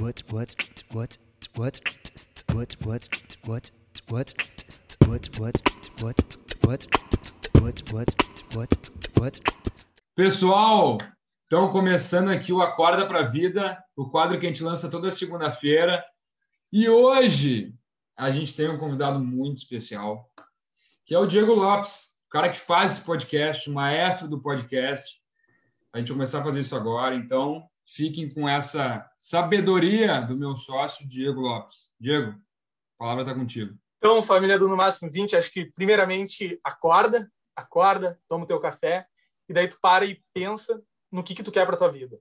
what what what what what what what what what what what what what what Pessoal, estamos começando aqui o Acorda para a Vida, o quadro que a gente lança toda segunda-feira. E hoje a gente tem um convidado muito especial, que é o Diego Lopes, o cara que faz esse podcast, o maestro do podcast. A gente vai começar a fazer isso agora, então fiquem com essa sabedoria do meu sócio, Diego Lopes. Diego, a palavra está contigo. Então, família do No Máximo 20, acho que primeiramente acorda, acorda, toma o teu café, e daí tu para e pensa no que, que tu quer para tua vida.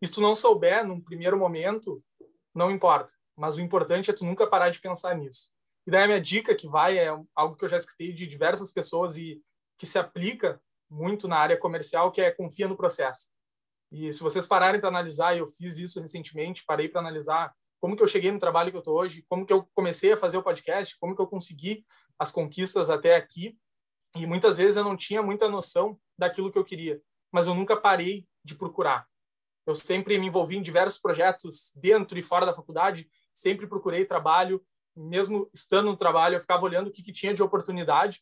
E se tu não souber, num primeiro momento, não importa. Mas o importante é tu nunca parar de pensar nisso. E daí a minha dica que vai é algo que eu já escutei de diversas pessoas e que se aplica muito na área comercial, que é confia no processo. E se vocês pararem para analisar, eu fiz isso recentemente, parei para analisar como que eu cheguei no trabalho que eu estou hoje, como que eu comecei a fazer o podcast, como que eu consegui as conquistas até aqui. E muitas vezes eu não tinha muita noção daquilo que eu queria, mas eu nunca parei de procurar. Eu sempre me envolvi em diversos projetos dentro e fora da faculdade, sempre procurei trabalho, mesmo estando no trabalho, eu ficava olhando o que, que tinha de oportunidade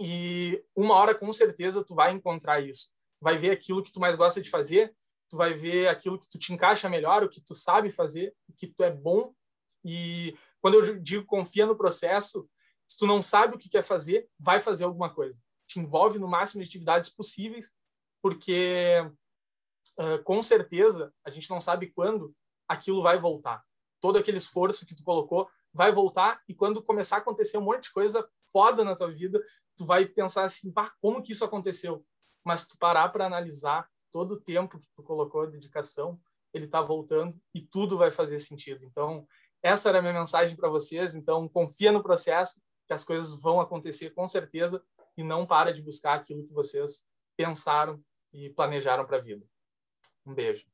e uma hora com certeza tu vai encontrar isso vai ver aquilo que tu mais gosta de fazer, tu vai ver aquilo que tu te encaixa melhor, o que tu sabe fazer, o que tu é bom. E quando eu digo confia no processo, se tu não sabe o que quer fazer, vai fazer alguma coisa. Te envolve no máximo de atividades possíveis, porque uh, com certeza a gente não sabe quando aquilo vai voltar. Todo aquele esforço que tu colocou vai voltar e quando começar a acontecer um monte de coisa foda na tua vida, tu vai pensar assim, pá, como que isso aconteceu? Mas tu parar para analisar todo o tempo que tu colocou a dedicação, ele está voltando e tudo vai fazer sentido. Então, essa era a minha mensagem para vocês. Então, confia no processo, que as coisas vão acontecer com certeza e não para de buscar aquilo que vocês pensaram e planejaram para a vida. Um beijo.